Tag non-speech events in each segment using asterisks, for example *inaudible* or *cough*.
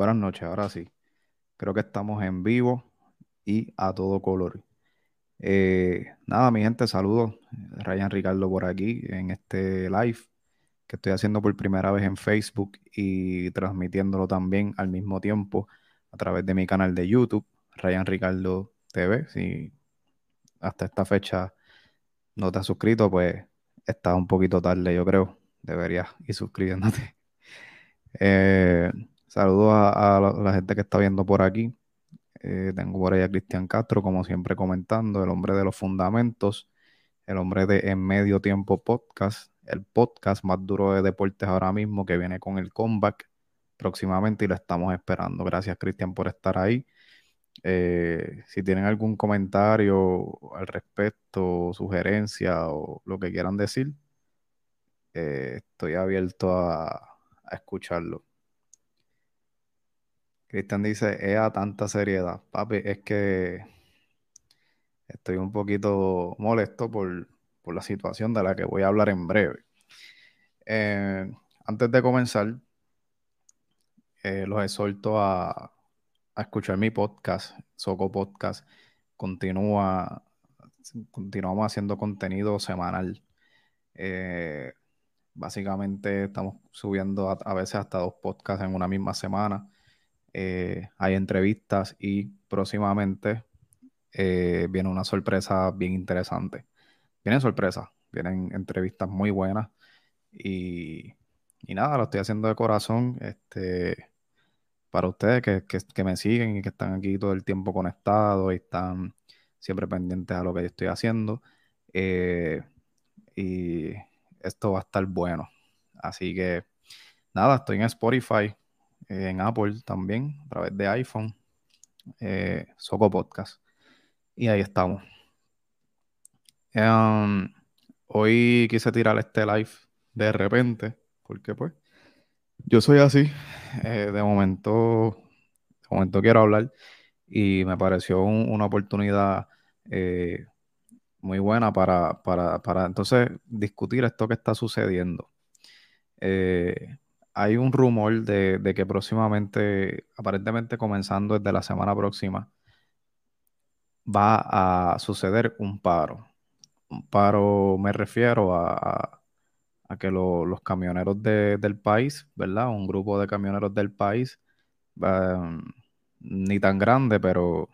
Buenas noches, ahora sí. Creo que estamos en vivo y a todo color. Eh, nada, mi gente, saludos. Ryan Ricardo por aquí en este live que estoy haciendo por primera vez en Facebook y transmitiéndolo también al mismo tiempo a través de mi canal de YouTube, Ryan Ricardo TV. Si hasta esta fecha no te has suscrito, pues está un poquito tarde, yo creo. Deberías ir suscribiéndote. *laughs* Eh, saludos a, la, gente que está viendo por aquí. Eh, tengo por ahí a Cristian Castro, como siempre comentando, el hombre de los fundamentos, el hombre de En Medio Tiempo Podcast, el podcast más duro de deportes ahora mismo que viene con el comeback próximamente y lo estamos esperando. Gracias Cristian por estar ahí. Eh, si tienen algún comentario al respecto, sugerencia o lo que quieran decir, eh, estoy abierto a, escucharlo. Cristian dice, es a tanta seriedad. Papi, es que estoy un poquito molesto por, la situación de la que voy a hablar en breve. Eh, antes de comenzar, los exhorto a, a escuchar mi podcast, Soco Podcast. Continúa, continuamos haciendo contenido semanal. Eh, básicamente estamos subiendo a, veces hasta dos podcasts en una misma semana. Eh, hay entrevistas y próximamente eh, viene una sorpresa bien interesante. Vienen sorpresas, vienen entrevistas muy buenas y, y nada, lo estoy haciendo de corazón. Este, para ustedes que, me siguen y que están aquí todo el tiempo conectados y están siempre pendientes a lo que yo estoy haciendo. Eh, y esto va a estar bueno. Así que nada, estoy en Spotify, en Apple también, a través de iPhone, eh, Soco Podcast. Y ahí estamos. Em, hoy quise tirar este live de repente, porque pues yo soy así. Eh, de momento, de momento quiero hablar y me pareció una oportunidad eh, muy buena para, para, entonces discutir esto que está sucediendo. Hay un rumor de, que próximamente, aparentemente comenzando desde la semana próxima, va a suceder un paro. Un paro me refiero a a que los camioneros del país, ¿verdad? Un grupo de camioneros del país, em, ni tan grande, pero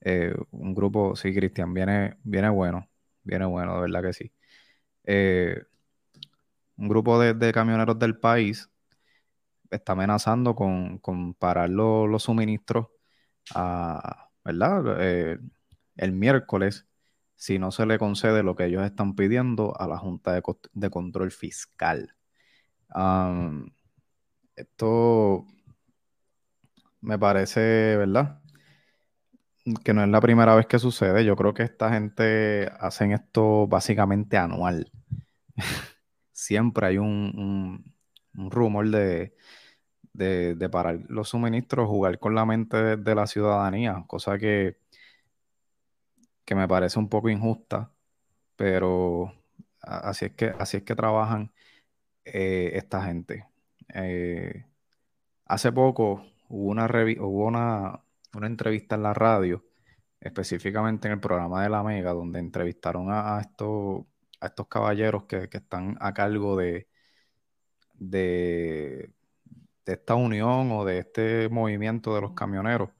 eh, un grupo, sí, Cristian, viene, viene bueno, viene bueno, de verdad que sí. Eh, un grupo de, camioneros del país está amenazando con, parar los suministros, ¿verdad? Eh, el miércoles si no se le concede lo que ellos están pidiendo a la Junta de, Control Fiscal. esto me parece, ¿verdad? Que no es la primera vez que sucede. Yo creo que esta gente hacen esto básicamente anual. *laughs* Siempre hay un, rumor de, de, parar los suministros, jugar con la mente de la ciudadanía, cosa que que me parece un poco injusta, pero así es que, así es que trabajan eh, esta gente. Eh, hace poco hubo una, hubo una, entrevista en la radio, específicamente en el programa de La Mega, donde entrevistaron a, estos, a estos caballeros que, están a cargo de, de, esta unión o de este movimiento de los camioneros.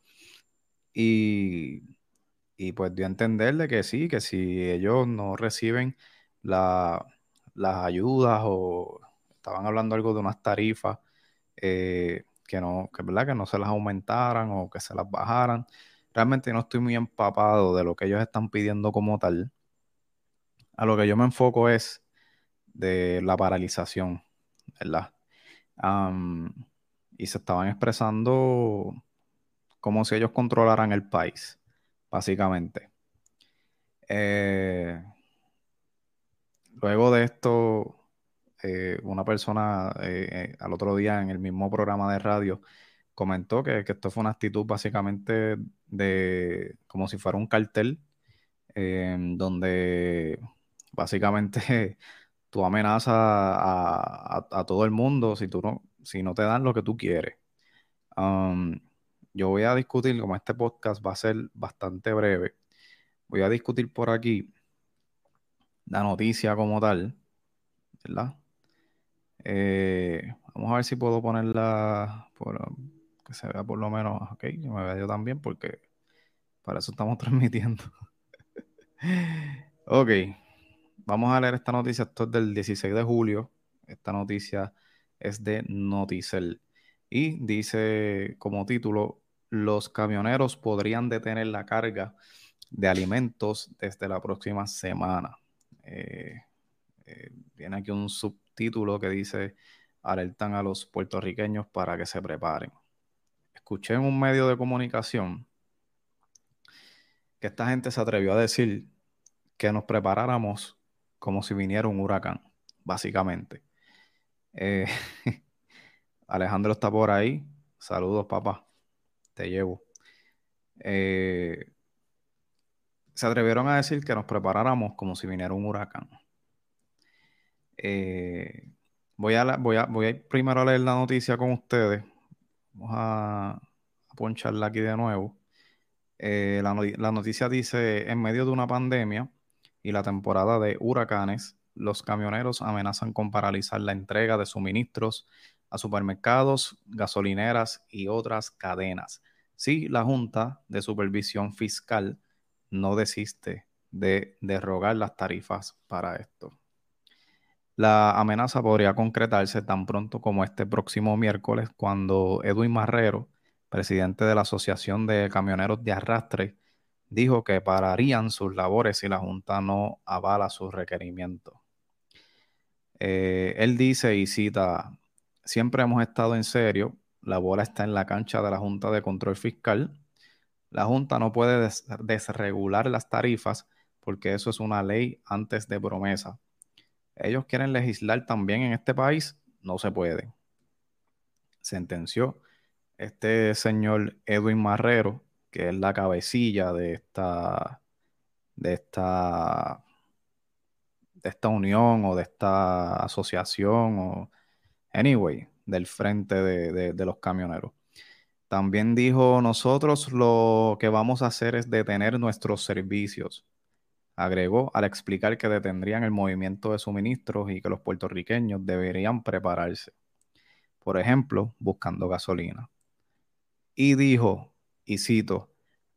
Y y pues dio a entender de que sí, que si ellos no reciben las ayudas o estaban hablando algo de unas tarifas eh, que no, que verdad que no se las aumentaran o que se las bajaran. Realmente no estoy muy empapado de lo que ellos están pidiendo como tal. A lo que yo me enfoco es de la paralización, ¿verdad? y se estaban expresando como si ellos controlaran el país básicamente. Eh, luego de esto, eh, una persona eh, al otro día en el mismo programa de radio comentó que, esto fue una actitud básicamente de como si fuera un cartel donde básicamente *laughs* tú amenazas a, todo el mundo si, tú no, si no te dan lo que tú quieres. Um, yo voy a discutir, como este podcast va a ser bastante breve, voy a discutir por aquí la noticia como tal, ¿verdad? Eh, vamos a ver si puedo ponerla por, que se vea por lo menos, ok, que me vea yo también porque para eso estamos *laughs* transmitiendo. ok, vamos a leer esta noticia, esto es del 16 de julio, esta noticia es de Noticel y dice como título, los camioneros podrían detener la carga de alimentos desde la próxima semana. Eh, eh, viene aquí un subtítulo que dice, alertan a los puertorriqueños para que se preparen. Escuché en un medio de comunicación que esta gente se atrevió a decir que nos preparáramos como si viniera un huracán, básicamente. Eh, *laughs* Alejandro está por ahí. Saludos, papá te llevo. Eh, se atrevieron a decir que nos preparáramos como si viniera un huracán. Eh, voy, a voy, a, voy a ir primero a leer la noticia con ustedes. Vamos a, poncharla aquí de nuevo. La, la noticia dice, en medio de una pandemia y la temporada de huracanes, los camioneros amenazan con paralizar la entrega de suministros a supermercados, gasolineras y otras cadenas. Si la Junta de Supervisión Fiscal no desiste de derrogar las tarifas para esto. La amenaza podría concretarse tan pronto como este próximo miércoles cuando Edwin Marrero, presidente de la Asociación de Camioneros de Arrastre, dijo que pararían sus labores si la Junta no avala sus requerimientos. Eh, él dice y cita, siempre hemos estado en serio, la bola está en la cancha de la Junta de Control Fiscal. La Junta no puede desregular las tarifas porque eso es una ley antes de promesa. Ellos quieren legislar también en este país, no se puede. Sentenció este señor Edwin Marrero, que es la cabecilla de esta, de esta, de esta unión o de esta asociación o Anyway, del frente de, los camioneros. También dijo, nosotros lo que vamos a hacer es detener nuestros servicios. Agregó al explicar que detendrían el movimiento de suministros y que los puertorriqueños deberían prepararse. Por ejemplo, buscando gasolina. Y dijo, y cito,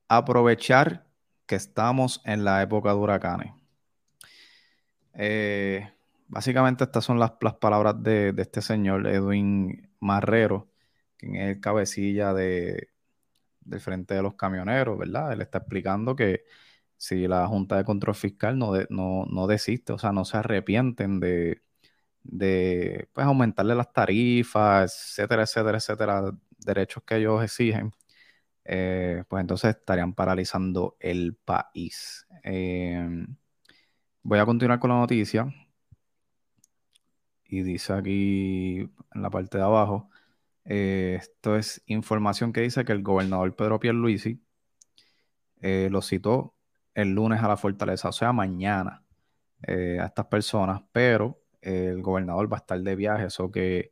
aprovechar que estamos en la época de huracanes. Eh, Básicamente estas son las, palabras de, este señor Edwin Marrero, quien es el cabecilla de, del Frente de los Camioneros, ¿verdad? Él está explicando que si la Junta de Control Fiscal no, no, desiste, o sea, no se arrepienten de, de pues, aumentarle las tarifas, etcétera, etcétera, etcétera, derechos que ellos exigen, eh, pues entonces estarían paralizando el país. Eh, voy a continuar con la noticia y dice aquí en la parte de abajo, eh, esto es información que dice que el gobernador Pedro Pierluisi eh, lo citó el lunes a la fortaleza, o sea, mañana a estas personas, pero el gobernador va a estar de viaje, eso que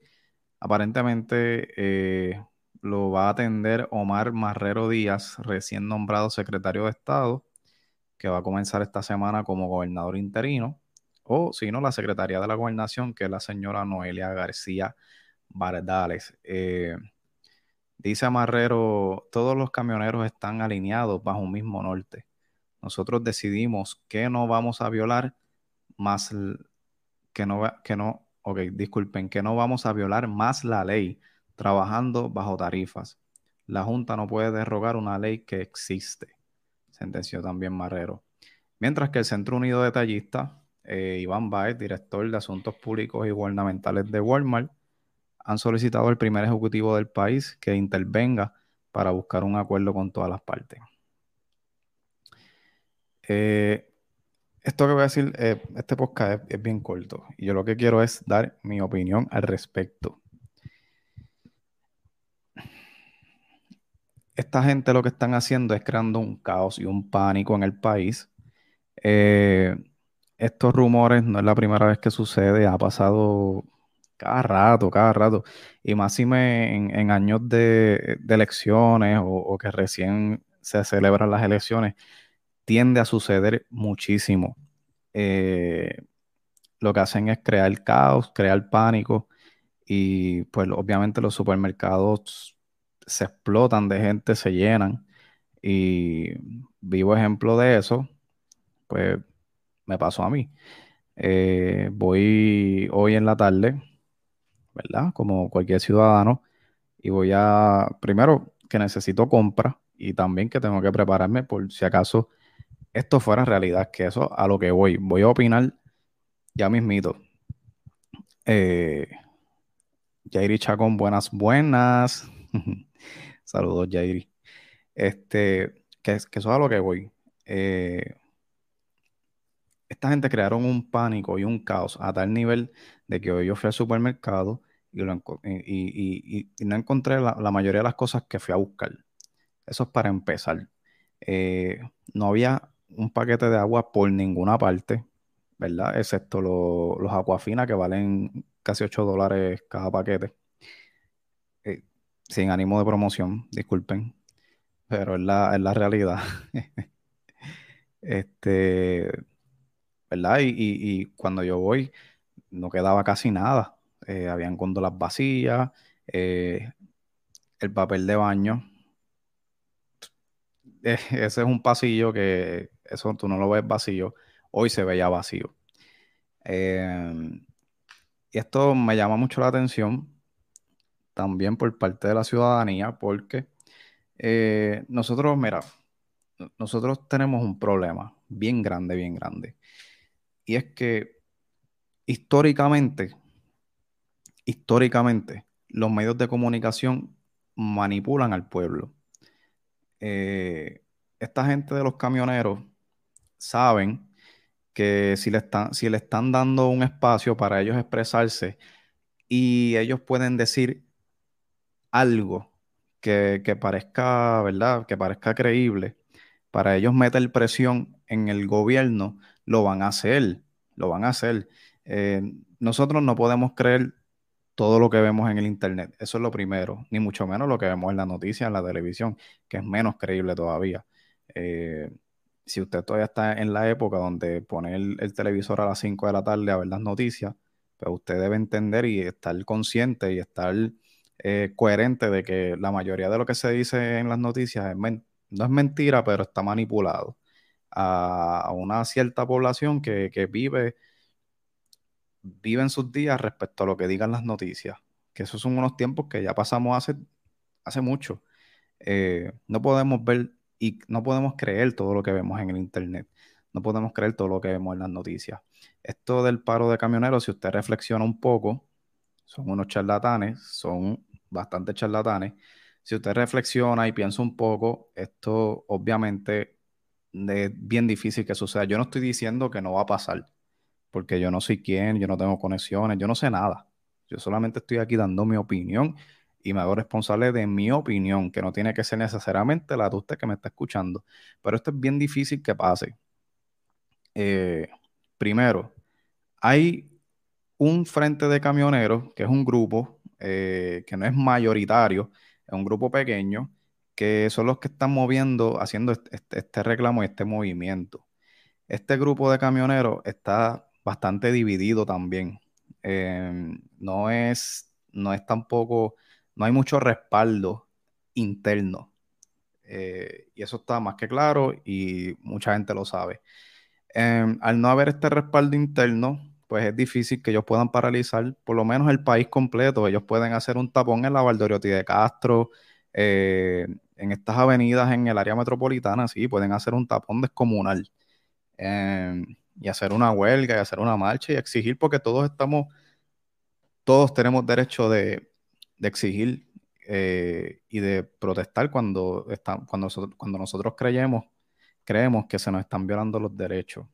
aparentemente lo va a atender Omar Marrero Díaz, recién nombrado secretario de Estado, que va a comenzar esta semana como gobernador interino o si no, la Secretaría de la Gobernación, que es la señora Noelia García Bardales. Eh, dice Marrero, todos los camioneros están alineados bajo un mismo norte. Nosotros decidimos que no vamos a violar más, que no, que no, ok, disculpen, que no vamos a violar más la ley trabajando bajo tarifas. La Junta no puede derrogar una ley que existe, sentenció también Marrero. Mientras que el Centro Unido de Tallistas eh, Iván Baez, director de Asuntos Públicos y Gubernamentales de Walmart, han solicitado al primer ejecutivo del país que intervenga para buscar un acuerdo con todas las partes. Eh, esto que voy a decir, eh, este podcast es, bien corto y yo lo que quiero es dar mi opinión al respecto. Esta gente lo que están haciendo es creando un caos y un pánico en el país. Eh, estos rumores no es la primera vez que sucede, ha pasado Cada rato, cada rato. Y más si me en, años de, elecciones o, o que recién se celebran las elecciones, tiende a suceder muchísimo. Eh, lo que hacen es crear caos, crear pánico y pues obviamente los supermercados se explotan de gente, se llenan y vivo ejemplo de eso, pues me pasó a mí. Eh, voy hoy en la tarde, ¿verdad? Como cualquier ciudadano y voy a, primero que necesito compra y también que tengo que prepararme por si acaso esto fuera realidad, que eso a lo que voy, voy a opinar ya mismito. Eh, Jairi Chacón, buenas, buenas. *laughs* Saludos, Jairi. Este, que, que eso es a lo que voy. Eh, esta gente crearon un pánico y un caos a tal nivel de que hoy yo fui al supermercado y, no encontré la, mayoría de las cosas que fui a buscar. Eso es para empezar. Eh, no había un paquete de agua por ninguna parte, ¿verdad? Excepto los aguafinas que valen casi 8 dólares cada paquete. Eh, sin ánimo de promoción, disculpen, pero es la, es la realidad. *laughs* este, ¿verdad? Y, cuando yo voy, no quedaba casi nada. Eh, habían góndolas vacías, eh, el papel de baño. *laughs* ese es un pasillo que eso tú no lo ves vacío. Hoy se veía vacío. Em, y esto me llama mucho la atención también por parte de la ciudadanía, porque eh, nosotros, mira, nosotros tenemos un problema bien grande, bien grande. Y es que históricamente, históricamente, los medios de comunicación manipulan al pueblo. Eh, esta gente de los camioneros saben que si le están, si le están dando un espacio para ellos expresarse y ellos pueden decir algo que, que parezca, ¿verdad? Que parezca creíble, para ellos meter presión en el gobierno, lo van a hacer, lo van a hacer. Eh, nosotros no podemos creer todo lo que vemos en el Internet, eso es lo primero, ni mucho menos lo que vemos en la noticia, en la televisión, que es menos creíble todavía. Eh, si usted todavía está en la época donde pone el, televisor a las 5 de la tarde a ver las noticias, pues usted debe entender y estar consciente y estar eh, coherente de que la mayoría de lo que se dice en las noticias no es mentira, pero está manipulado a, una cierta población que, vive, vive en sus días respecto a lo que digan las noticias. Que esos son unos tiempos que ya pasamos hace, hace mucho. Eh, no podemos ver y no podemos creer todo lo que vemos en el Internet. No podemos creer todo lo que vemos en las noticias. Esto del paro de camioneros, si usted reflexiona un poco, son unos charlatanes, son bastante charlatanes. Si usted reflexiona y piensa un poco, esto obviamente es bien difícil que suceda. Yo no estoy diciendo que no va a pasar, porque yo no soy quien, yo no tengo conexiones, yo no sé nada. Yo solamente estoy aquí dando mi opinión y me hago responsable de mi opinión, que no tiene que ser necesariamente la de usted que me está escuchando. Pero esto es bien difícil que pase. Eh, primero, hay un frente de camioneros, que es un grupo eh, que no es mayoritario, es un grupo pequeño, que son los que están moviendo, haciendo este, este reclamo y este movimiento. Este grupo de camioneros está bastante dividido también. Em, no es, no es tampoco no hay mucho respaldo interno. Eh, y eso está más que claro y mucha gente lo sabe. Em, al no haber este respaldo interno, pues es difícil que ellos puedan paralizar por lo menos el país completo. Ellos pueden hacer un tapón en la Valdoriotti de Castro, eh, en estas avenidas en el área metropolitana, sí, pueden hacer un tapón descomunal em, y hacer una huelga y hacer una marcha y exigir porque todos estamos, todos tenemos derecho de, de exigir eh, y de protestar cuando, cuando, nosotros, cuando nosotros creemos, creemos que se nos están violando los derechos.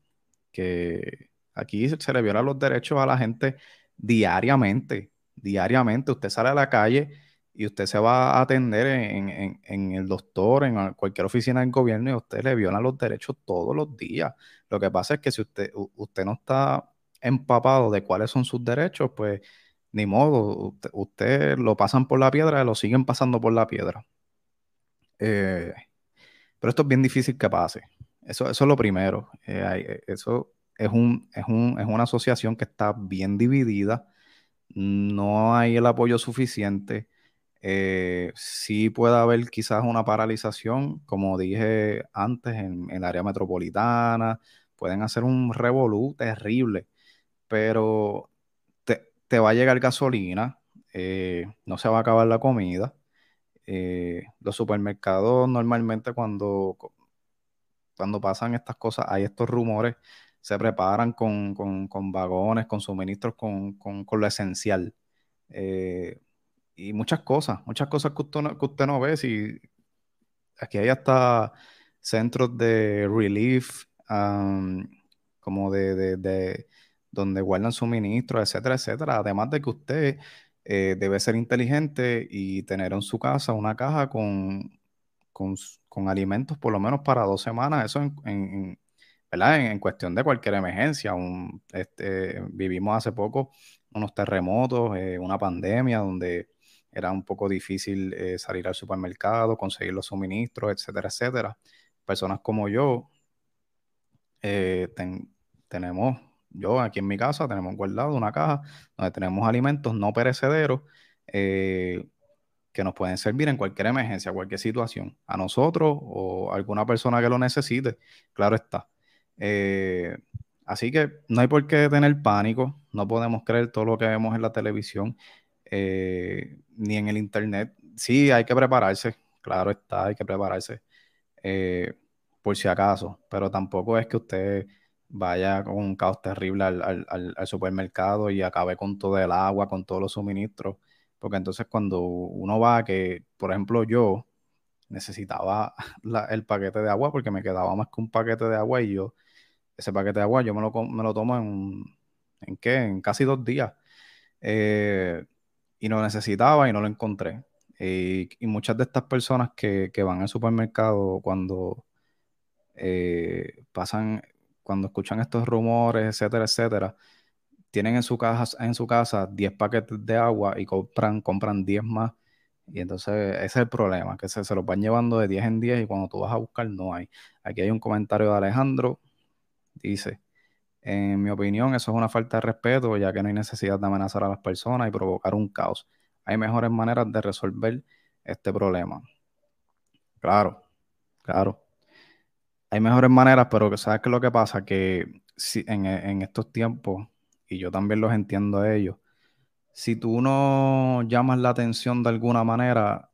Que aquí se le violan los derechos a la gente diariamente, diariamente. Usted sale a la calle y usted se va a atender en, el doctor, en cualquier oficina del gobierno y usted le violan los derechos todos los días. Lo que pasa es que si usted, usted no está empapado de cuáles son sus derechos, pues ni modo, usted, lo pasan por la piedra, lo siguen pasando por la piedra. Eh, pero esto es bien difícil que pase. Eso, es lo primero. Eh, eso es, un, es, un, es una asociación que está bien dividida. No hay el apoyo suficiente. Eh, sí puede haber quizás una paralización, como dije antes, en, el área metropolitana. Pueden hacer un revolú terrible, pero te, va a llegar gasolina, eh, no se va a acabar la comida. Eh, los supermercados normalmente cuando, cuando pasan estas cosas, hay estos rumores, se preparan con, vagones, con suministros, con, lo esencial. Eh, y muchas cosas, muchas cosas que usted no, que usted no ve. Si aquí hay hasta centros de relief, como de, de, donde guardan suministros, etcétera, etcétera. Además de que usted eh, debe ser inteligente y tener en su casa una caja con, con, alimentos por lo menos para dos semanas. Eso en, ¿verdad? En, cuestión de cualquier emergencia. Este, vivimos hace poco unos terremotos, eh, una pandemia donde era un poco difícil eh, salir al supermercado, conseguir los suministros, etcétera, etcétera. Personas como yo tenemos yo aquí en mi casa tenemos guardado una caja donde tenemos alimentos no perecederos eh, que nos pueden servir en cualquier emergencia, cualquier situación, a nosotros o alguna persona que lo necesite, claro está. Eh, así que no hay por qué tener pánico, no podemos creer todo lo que vemos en la televisión eh, ni en el internet. Sí, hay que prepararse, claro está, hay que prepararse por si acaso, pero tampoco es que usted vaya con un caos terrible al, supermercado y acabe con todo el agua, con todos los suministros. Porque entonces cuando uno va, que por ejemplo yo necesitaba *laughs* el paquete de agua porque me quedaba más que un paquete de agua y yo, ese paquete de agua yo me lo, me lo tomo en, ¿en qué? En casi dos días. Eh, y lo necesitaba y no lo encontré. y muchas de estas personas que, van al supermercado cuando eh, pasan cuando escuchan estos rumores, etcétera, etcétera, tienen en su, casa, en su casa 10 paquetes de agua y compran, compran 10 más. Y entonces ese es el problema, que se, se los van llevando de 10 en 10 y cuando tú vas a buscar no hay. Aquí hay un comentario de Alejandro, dice, en mi opinión eso es una falta de respeto ya que no hay necesidad de amenazar a las personas y provocar un caos. Hay mejores maneras de resolver este problema. Claro, claro hay mejores maneras, pero ¿sabes qué es lo que pasa? Que si en, en, estos tiempos, y yo también los entiendo a ellos, si tú no llamas la atención de alguna manera,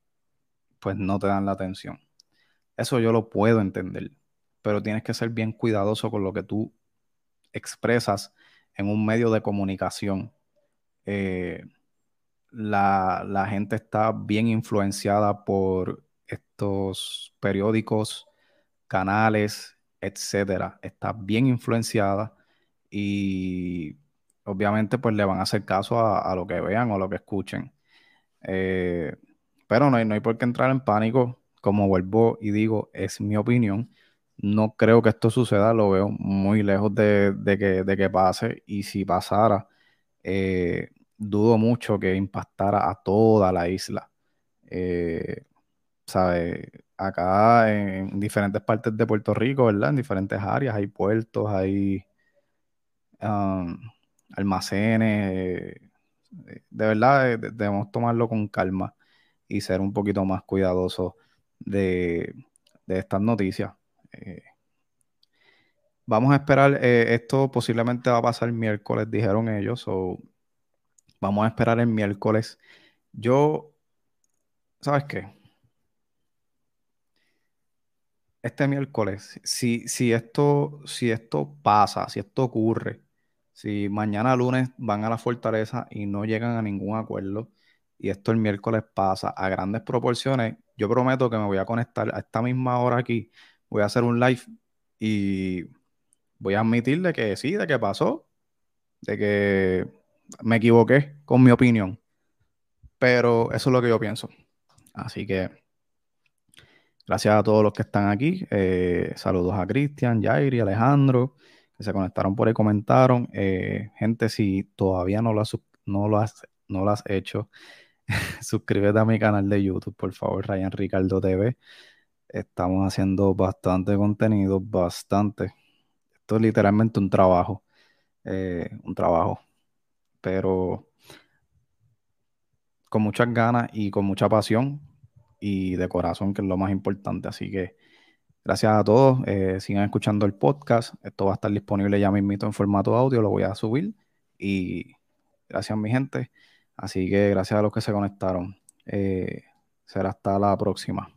pues no te dan la atención. Eso yo lo puedo entender, pero tienes que ser bien cuidadoso con lo que tú expresas en un medio de comunicación. Eh, la, gente está bien influenciada por estos periódicos canales, etcétera, está bien influenciada y obviamente pues le van a hacer caso a, lo que vean o lo que escuchen. Eh, pero no hay, no hay por qué entrar en pánico, como vuelvo y digo, es mi opinión. No creo que esto suceda, lo veo muy lejos de, que, que, pase y si pasara, eh, dudo mucho que impactara a toda la isla. Eh, ¿Sabe? acá en diferentes partes de Puerto Rico, ¿verdad? En diferentes áreas, hay puertos, hay um, almacenes. de verdad, debemos tomarlo con calma y ser un poquito más cuidadosos de, estas noticias. Eh, vamos a esperar, eh, esto posiblemente va a pasar el miércoles, dijeron ellos, o vamos a esperar el miércoles. Yo, ¿sabes qué? este miércoles, si, si, esto, si esto pasa, si esto ocurre, si mañana lunes van a la fortaleza y no llegan a ningún acuerdo, y esto el miércoles pasa a grandes proporciones, yo prometo que me voy a conectar a esta misma hora aquí, voy a hacer un live y voy a admitirle que sí, de que pasó, de que me equivoqué con mi opinión, pero eso es lo que yo pienso. Así que Gracias a todos los que están aquí. Eh, saludos a Cristian, Jairi, Alejandro, que se conectaron por ahí, comentaron. Eh, gente, si todavía no lo, has, no lo has no lo has hecho, *laughs* suscríbete a mi canal de YouTube, por favor, Ryan Ricardo TV. Estamos haciendo bastante contenido, bastante. Esto es literalmente un trabajo, eh, un trabajo, pero con muchas ganas y con mucha pasión y de corazón, que es lo más importante. Así que gracias a todos. Eh, sigan escuchando el podcast. Esto va a estar disponible ya mismito en formato audio. Lo voy a subir. Y gracias, mi gente. Así que gracias a los que se conectaron. Eh, será hasta la próxima.